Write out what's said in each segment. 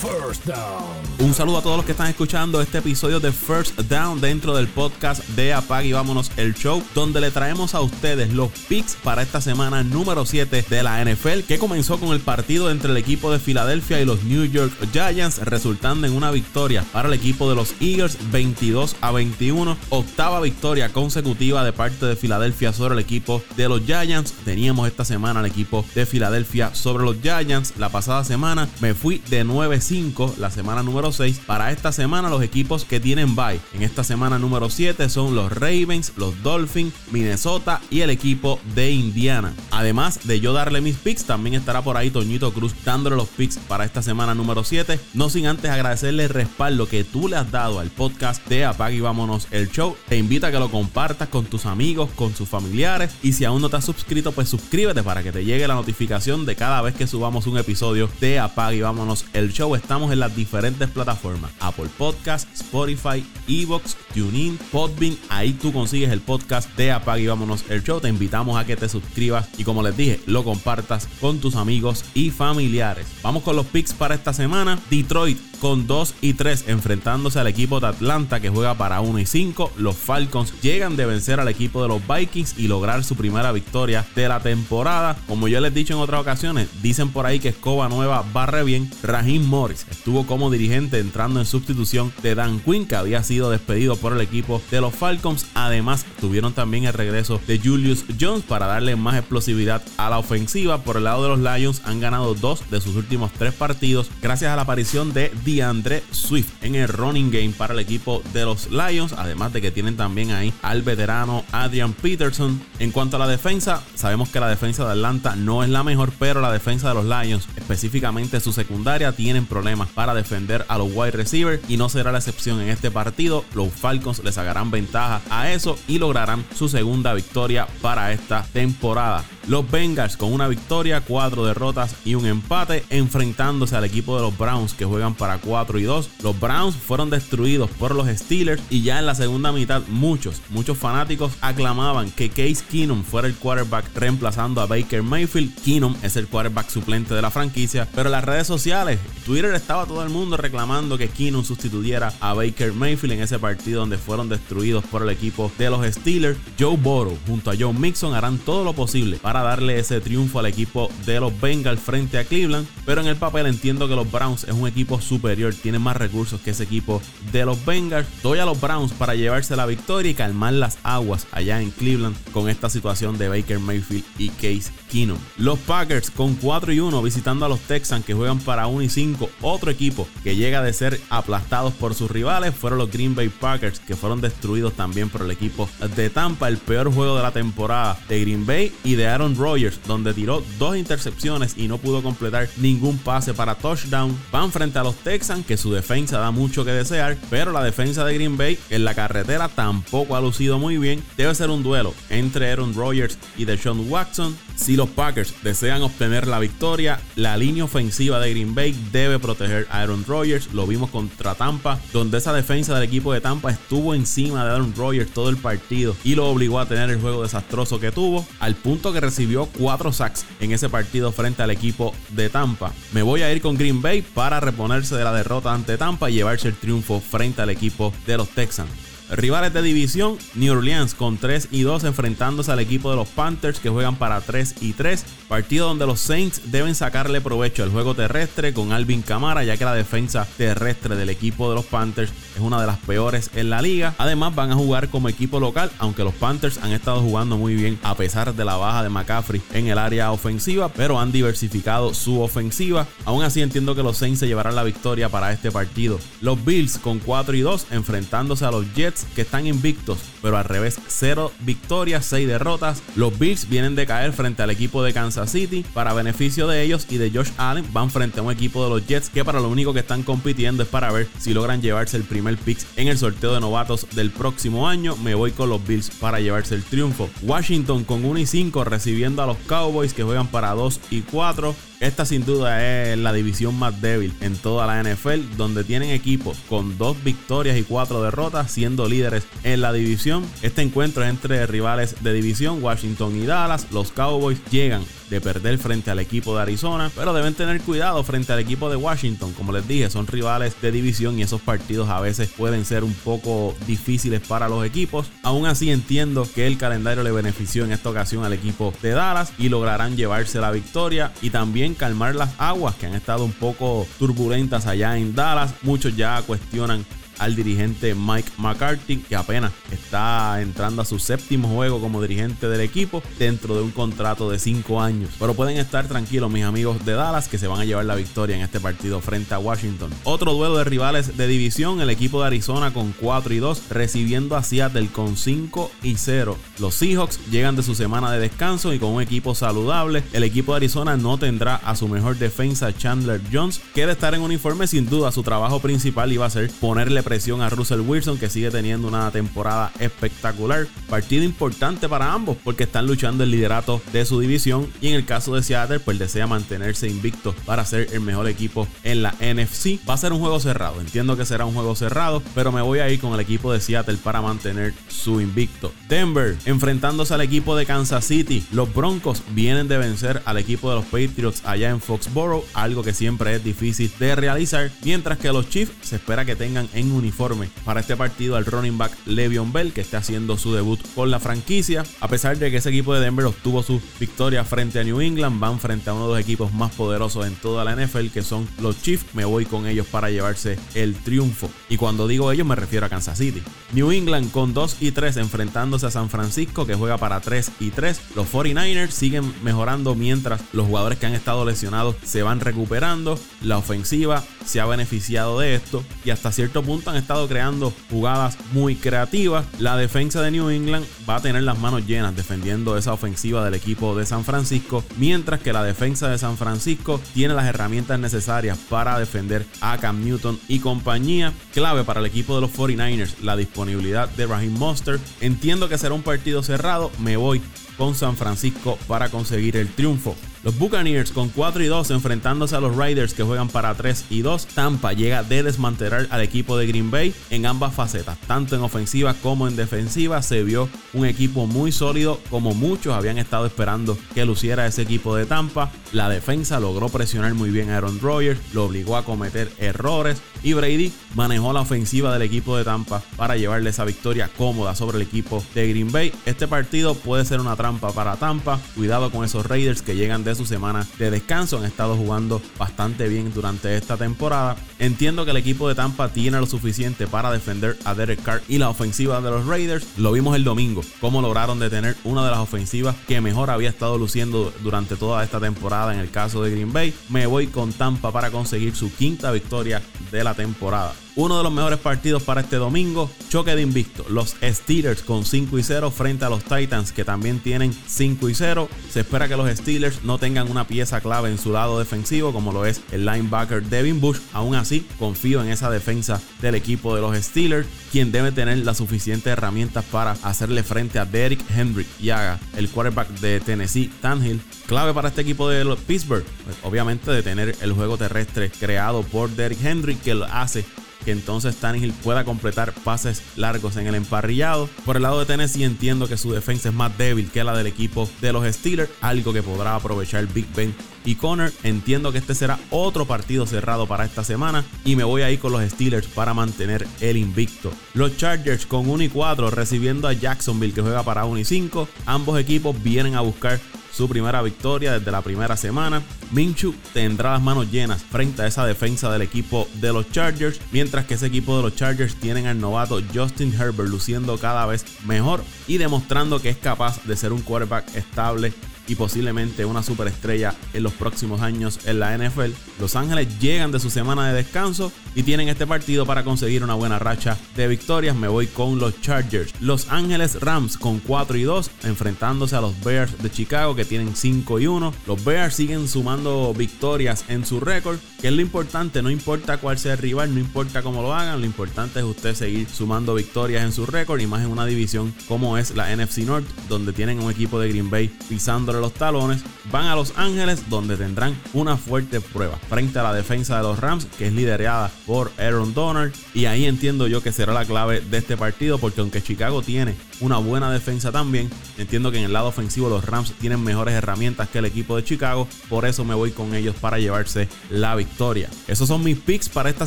First Down. Un saludo a todos los que están escuchando este episodio de First Down dentro del podcast de Apag y Vámonos el Show, donde le traemos a ustedes los picks para esta semana número 7 de la NFL, que comenzó con el partido entre el equipo de Filadelfia y los New York Giants, resultando en una victoria para el equipo de los Eagles 22 a 21, octava victoria consecutiva de parte de Filadelfia sobre el equipo de los Giants. Teníamos esta semana al equipo de Filadelfia sobre los Giants. La pasada semana me fui de 9 5, la semana número 6. Para esta semana, los equipos que tienen bye en esta semana número 7 son los Ravens, los Dolphins, Minnesota y el equipo de Indiana. Además de yo darle mis picks, también estará por ahí Toñito Cruz dándole los picks para esta semana número 7. No sin antes agradecerle el respaldo que tú le has dado al podcast de Apague y Vámonos el Show. Te invito a que lo compartas con tus amigos, con sus familiares. Y si aún no te has suscrito, pues suscríbete para que te llegue la notificación de cada vez que subamos un episodio de Apague y Vámonos el Show estamos en las diferentes plataformas: Apple Podcast, Spotify, Evox, TuneIn, Podbean. Ahí tú consigues el podcast de Apague y Vámonos el Show. Te invitamos a que te suscribas y, como les dije, lo compartas con tus amigos y familiares. Vamos con los picks para esta semana. Detroit con 2 y 3 enfrentándose al equipo de Atlanta que juega para 1 y 5. Los Falcons llegan de vencer al equipo de los Vikings y lograr su primera victoria de la temporada. Como yo les he dicho en otras ocasiones, dicen por ahí que Escoba Nueva barre bien. Rahim Morris estuvo como dirigente entrando en sustitución de Dan Quinn que había sido despedido por el equipo de los Falcons. Además, tuvieron también el regreso de Julius Jones para darle más explosividad a la ofensiva. Por el lado de los Lions han ganado dos de sus últimos tres partidos gracias a la aparición de DeAndre Swift en el running game para el equipo de los Lions. Además de que tienen también ahí al veterano Adrian Peterson. En cuanto a la defensa, sabemos que la defensa de Atlanta no es la mejor, pero la defensa de los Lions, específicamente su secundaria, tienen problemas para defender a los wide receivers y no será la excepción en este partido. Los Falcons les sacarán ventaja a eso y lograrán su segunda victoria para esta temporada. Los Bengals con una victoria, cuatro derrotas y un empate enfrentándose al equipo de los Browns que juegan para 4 y 2. Los Browns fueron destruidos por los Steelers y ya en la segunda mitad muchos, muchos fanáticos aclamaban que Case Keenum fuera el quarterback reemplazando a Baker Mayfield. Keenum es el quarterback suplente de la franquicia, pero en las redes sociales, Twitter estaba todo el mundo reclamando que Keenum sustituyera a Baker Mayfield en ese partido donde fueron destruidos por el equipo de los Steelers. Joe Burrow junto a Joe Mixon harán todo lo posible para darle ese triunfo al equipo de los Bengals frente a Cleveland, pero en el papel entiendo que los Browns es un equipo superior, tienen más recursos que ese equipo de los Bengals. Doy a los Browns para llevarse la victoria y calmar las aguas allá en Cleveland con esta situación de Baker Mayfield y Case Keenum. Los Packers con 4 y 1 visitando a los Texans que juegan para 1 y 5. Otro equipo que llega de ser aplastados por sus rivales fueron los Green Bay Packers que fueron destruidos también por el equipo de Tampa. El peor juego de la temporada de Green Bay y de Aaron Rodgers donde tiró dos intercepciones y no pudo completar ningún pase para touchdown. Van frente a los Texans que su defensa da mucho que desear, pero la defensa de Green Bay en la carretera tampoco ha lucido muy bien. Debe ser un duelo entre Aaron Rodgers y Deshaun Watson. Si los Packers desean obtener la victoria, la línea ofensiva de Green Bay debe proteger a Aaron Rodgers. Lo vimos contra Tampa, donde esa defensa del equipo de Tampa estuvo encima de Aaron Rodgers todo el partido y lo obligó a tener el juego desastroso que tuvo, al punto que recibió cuatro sacks en ese partido frente al equipo de Tampa. Me voy a ir con Green Bay para reponerse de la derrota ante Tampa y llevarse el triunfo frente al equipo de los Texans. Rivales de división, New Orleans con 3 y 2 enfrentándose al equipo de los Panthers que juegan para 3 y 3. Partido donde los Saints deben sacarle provecho al juego terrestre con Alvin Kamara ya que la defensa terrestre del equipo de los Panthers es una de las peores en la liga. Además van a jugar como equipo local aunque los Panthers han estado jugando muy bien a pesar de la baja de McCaffrey en el área ofensiva pero han diversificado su ofensiva. Aún así entiendo que los Saints se llevarán la victoria para este partido. Los Bills con 4 y 2 enfrentándose a los Jets que están invictos, pero al revés, 0 victorias, 6 derrotas. Los Bills vienen de caer frente al equipo de Kansas City. Para beneficio de ellos y de Josh Allen, van frente a un equipo de los Jets que para lo único que están compitiendo es para ver si logran llevarse el primer pick en el sorteo de novatos del próximo año. Me voy con los Bills para llevarse el triunfo. Washington con 1 y 5 recibiendo a los Cowboys que juegan para 2 y 4. Esta sin duda es la división más débil en toda la NFL, donde tienen equipos con dos victorias y cuatro derrotas, siendo líderes en la división. Este encuentro entre rivales de división, Washington y Dallas. Los Cowboys llegan de perder frente al equipo de Arizona, pero deben tener cuidado frente al equipo de Washington. Como les dije, son rivales de división y esos partidos a veces pueden ser un poco difíciles para los equipos. Aún así entiendo que el calendario le benefició en esta ocasión al equipo de Dallas y lograrán llevarse la victoria y también calmar las aguas que han estado un poco turbulentas allá en Dallas. Muchos ya cuestionan al dirigente Mike McCarthy, que apenas está entrando a su séptimo juego como dirigente del equipo dentro de un contrato de 5 años. Pero pueden estar tranquilos mis amigos de Dallas que se van a llevar la victoria en este partido frente a Washington. Otro duelo de rivales de división, el equipo de Arizona con 4 y 2 recibiendo a Seattle con 5 y 0. Los Seahawks llegan de su semana de descanso y con un equipo saludable. El equipo de Arizona no tendrá a su mejor defensa Chandler Jones, que de estar en uniforme sin duda su trabajo principal iba a ser ponerle presión a Russell Wilson, que sigue teniendo una temporada espectacular. Partido importante para ambos, porque están luchando el liderato de su división. Y en el caso de Seattle, pues desea mantenerse invicto para ser el mejor equipo en la NFC. Va a ser un juego cerrado, entiendo que será un juego cerrado, pero me voy a ir con el equipo de Seattle para mantener su invicto. Denver enfrentándose al equipo de Kansas City. Los Broncos vienen de vencer al equipo de los Patriots allá en Foxborough, algo que siempre es difícil de realizar, mientras que los Chiefs se espera que tengan en uniforme para este partido al running back Le'Veon Bell, que está haciendo su debut con la franquicia. A pesar de que ese equipo de Denver obtuvo su victoria frente a New England, van frente a uno de los equipos más poderosos en toda la NFL, que son los Chiefs. Me voy con ellos para llevarse el triunfo. Y cuando digo ellos, me refiero a Kansas City. New England con 2 y 3 enfrentándose a San Francisco, que juega para 3 y 3. Los 49ers siguen mejorando mientras los jugadores que han estado lesionados se van recuperando. La ofensiva se ha beneficiado de esto y hasta cierto punto han estado creando jugadas muy creativas. La defensa de New England va a tener las manos llenas defendiendo esa ofensiva del equipo de San Francisco, mientras que la defensa de San Francisco tiene las herramientas necesarias para defender a Cam Newton y compañía. Clave para el equipo de los 49ers, la disponibilidad de Raheem Monster. Entiendo que será un partido cerrado, me voy con San Francisco para conseguir el triunfo. Los Buccaneers con 4 y 2 enfrentándose a los Riders que juegan para 3 y 2. Tampa llega de desmantelar al equipo de Green Bay en ambas facetas, tanto en ofensiva como en defensiva. Se vio un equipo muy sólido, como muchos habían estado esperando que luciera ese equipo de Tampa. La defensa logró presionar muy bien a Aaron Rodgers, lo obligó a cometer errores y Brady manejó la ofensiva del equipo de Tampa para llevarle esa victoria cómoda sobre el equipo de Green Bay. Este partido puede ser una trampa para Tampa. Cuidado con esos Raiders que llegan de su semana de descanso. Han estado jugando bastante bien durante esta temporada. Entiendo que el equipo de Tampa tiene lo suficiente para defender a Derek Carr y la ofensiva de los Raiders. Lo vimos el domingo, cómo lograron detener una de las ofensivas que mejor había estado luciendo durante toda esta temporada en el caso de Green Bay. Me voy con Tampa para conseguir su quinta victoria de la temporada. Uno de los mejores partidos para este domingo, choque de invicto. Los Steelers con 5 y 0 frente a los Titans que también tienen 5 y 0. Se espera que los Steelers no tengan una pieza clave en su lado defensivo como lo es el linebacker Devin Bush. Aún así, confío en esa defensa del equipo de los Steelers, quien debe tener las suficientes herramientas para hacerle frente a Derrick Henry y haga el quarterback de Tennessee, Tanhill. Clave para este equipo de los Pittsburgh, obviamente de tener el juego terrestre creado por Derrick Henry que lo hace que entonces Tannehill pueda completar pases largos en el emparrillado. Por el lado de Tennessee entiendo que su defensa es más débil que la del equipo de los Steelers, algo que podrá aprovechar Big Ben y Connor. Entiendo que este será otro partido cerrado para esta semana y me voy a ir con los Steelers para mantener el invicto. Los Chargers con 1 y 4 recibiendo a Jacksonville que juega para 1 y 5. Ambos equipos vienen a buscar su primera victoria desde la primera semana. Minchu tendrá las manos llenas frente a esa defensa del equipo de los Chargers, mientras que ese equipo de los Chargers tienen al novato Justin Herbert luciendo cada vez mejor y demostrando que es capaz de ser un quarterback estable y posiblemente una superestrella en los próximos años en la NFL. Los Ángeles llegan de su semana de descanso y tienen este partido para conseguir una buena racha de victorias. Me voy con los Chargers. Los Ángeles Rams con 4 y 2 enfrentándose a los Bears de Chicago que tienen 5 y 1. Los Bears siguen sumando victorias en su récord, que es lo importante, no importa cuál sea el rival, no importa cómo lo hagan, lo importante es usted seguir sumando victorias en su récord y más en una división como es la NFC North, donde tienen un equipo de Green Bay pisando los talones, van a Los Ángeles donde tendrán una fuerte prueba frente a la defensa de los Rams que es liderada por Aaron Donald. Y ahí entiendo yo que será la clave de este partido porque aunque Chicago tiene una buena defensa también. Entiendo que en el lado ofensivo los Rams tienen mejores herramientas que el equipo de Chicago, por eso me voy con ellos para llevarse la victoria. Esos son mis picks para esta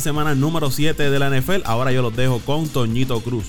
semana número 7 de la NFL. Ahora yo los dejo con Toñito Cruz.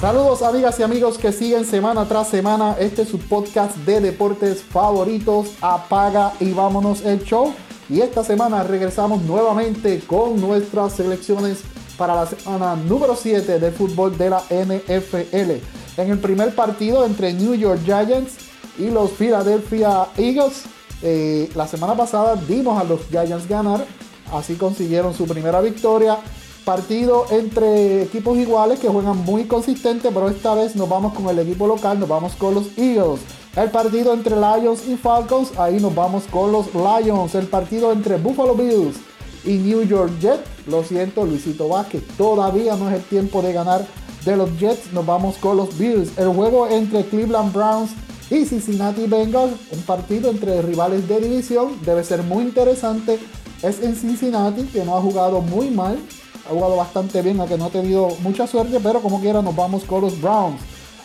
Saludos amigas y amigos que siguen semana tras semana este es su podcast de deportes favoritos. Apaga y vámonos el show. Y esta semana regresamos nuevamente con nuestras selecciones para la semana número 7 del fútbol de la NFL. En el primer partido entre New York Giants y los Philadelphia Eagles, eh, la semana pasada dimos a los Giants ganar, así consiguieron su primera victoria. Partido entre equipos iguales que juegan muy consistente, pero esta vez nos vamos con el equipo local, nos vamos con los Eagles. El partido entre Lions y Falcons, ahí nos vamos con los Lions. El partido entre Buffalo Bills y New York Jets, lo siento, Luisito Vázquez, todavía no es el tiempo de ganar de los Jets, nos vamos con los Bills. El juego entre Cleveland Browns y Cincinnati Bengals, un partido entre rivales de división, debe ser muy interesante. Es en Cincinnati, que no ha jugado muy mal, ha jugado bastante bien, aunque no ha tenido mucha suerte, pero como quiera nos vamos con los Browns.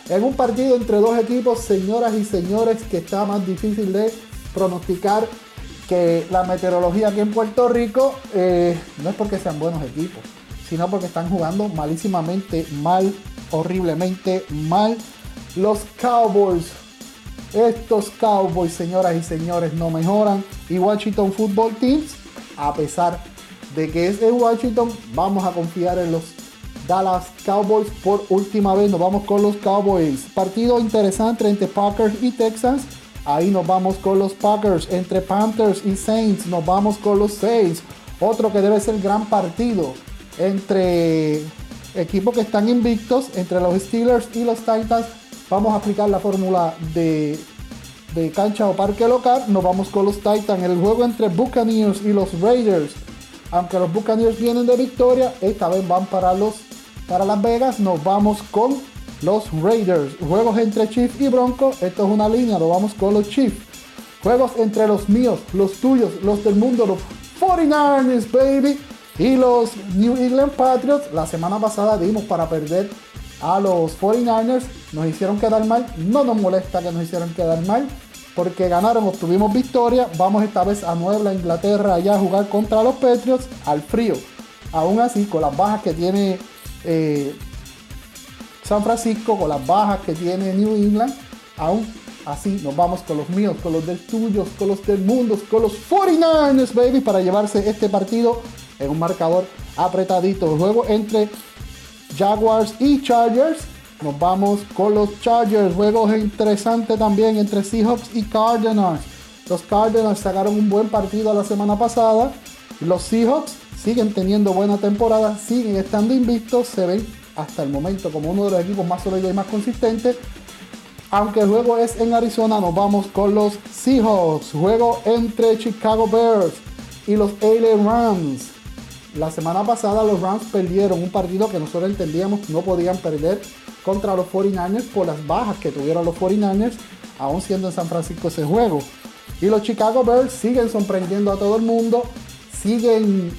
En un partido entre dos equipos, señoras y señores, que está más difícil de pronosticar que la meteorología aquí en Puerto Rico eh, no es porque sean buenos equipos, porque están jugando malísimamente mal, horriblemente mal. Los Cowboys, estos Cowboys, señoras y señores, no mejoran. Y Washington Football Teams, a pesar de que es de Washington, vamos a confiar en los Dallas Cowboys por última vez. Nos vamos con los Cowboys. Partido interesante entre Packers y Texans. Ahí nos vamos con los Packers. Entre Panthers y Saints nos vamos con los Saints. Otro que debe ser gran partido entre equipos que están invictos, entre los Steelers y los Titans. Vamos a aplicar la fórmula de, de cancha o parque local. Nos vamos con los Titans. El juego entre Buccaneers y los Raiders. Aunque los Buccaneers vienen de victoria, esta vez van para los para Las Vegas. Nos vamos con los Raiders. Juegos entre Chiefs y Broncos. Esto es una línea, lo vamos con los Chiefs. Juegos entre los míos, los tuyos, los del mundo, los 49ers, baby. Y los New England Patriots. La semana pasada dimos para perder a los 49ers. Nos hicieron quedar mal. No nos molesta que nos hicieron quedar mal. Porque ganaron, obtuvimos victoria. Vamos esta vez a Nueva Inglaterra allá a jugar contra los Patriots al frío. Aún así, con las bajas que tiene eh, San Francisco, con las bajas que tiene New England, aún así nos vamos con los míos, con los del tuyos, con los del mundo, con los 49ers, baby, para llevarse este partido un marcador apretadito. Juego entre Jaguars y Chargers. Nos vamos con los Chargers. Juego interesante también entre Seahawks y Cardinals. Los Cardinals sacaron un buen partido la semana pasada. Los Seahawks siguen teniendo buena temporada, siguen estando invictos, se ven hasta el momento como uno de los equipos más sólidos y más consistentes. Aunque el juego es en Arizona, nos vamos con los Seahawks. Juego entre Chicago Bears y los LA Rams. La semana pasada los Rams perdieron un partido que nosotros entendíamos no podían perder contra los 49ers por las bajas que tuvieron los 49ers, aún siendo en San Francisco ese juego. Y los Chicago Bears siguen sorprendiendo a todo el mundo, siguen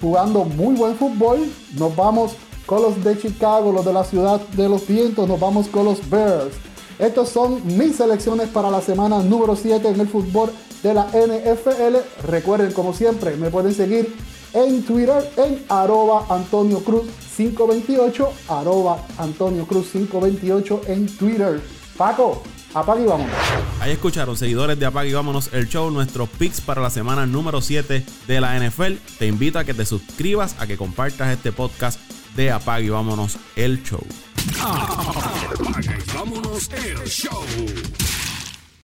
jugando muy buen fútbol. Nos vamos con los de Chicago, los de la ciudad de los vientos, nos vamos con los Bears. Estos son mis selecciones para la semana número 7 en el fútbol de la NFL. Recuerden, como siempre, me pueden seguir en Twitter en arroba Antonio Cruz 528, arroba Antonio Cruz 528 en Twitter. Paco, Apague y vámonos. Ahí escucharon, seguidores de Apague y vámonos el show, nuestros picks para la semana número 7 de la NFL. Te invito a que te suscribas, a que compartas este podcast de Apague y vámonos el show. Apague y vámonos el show.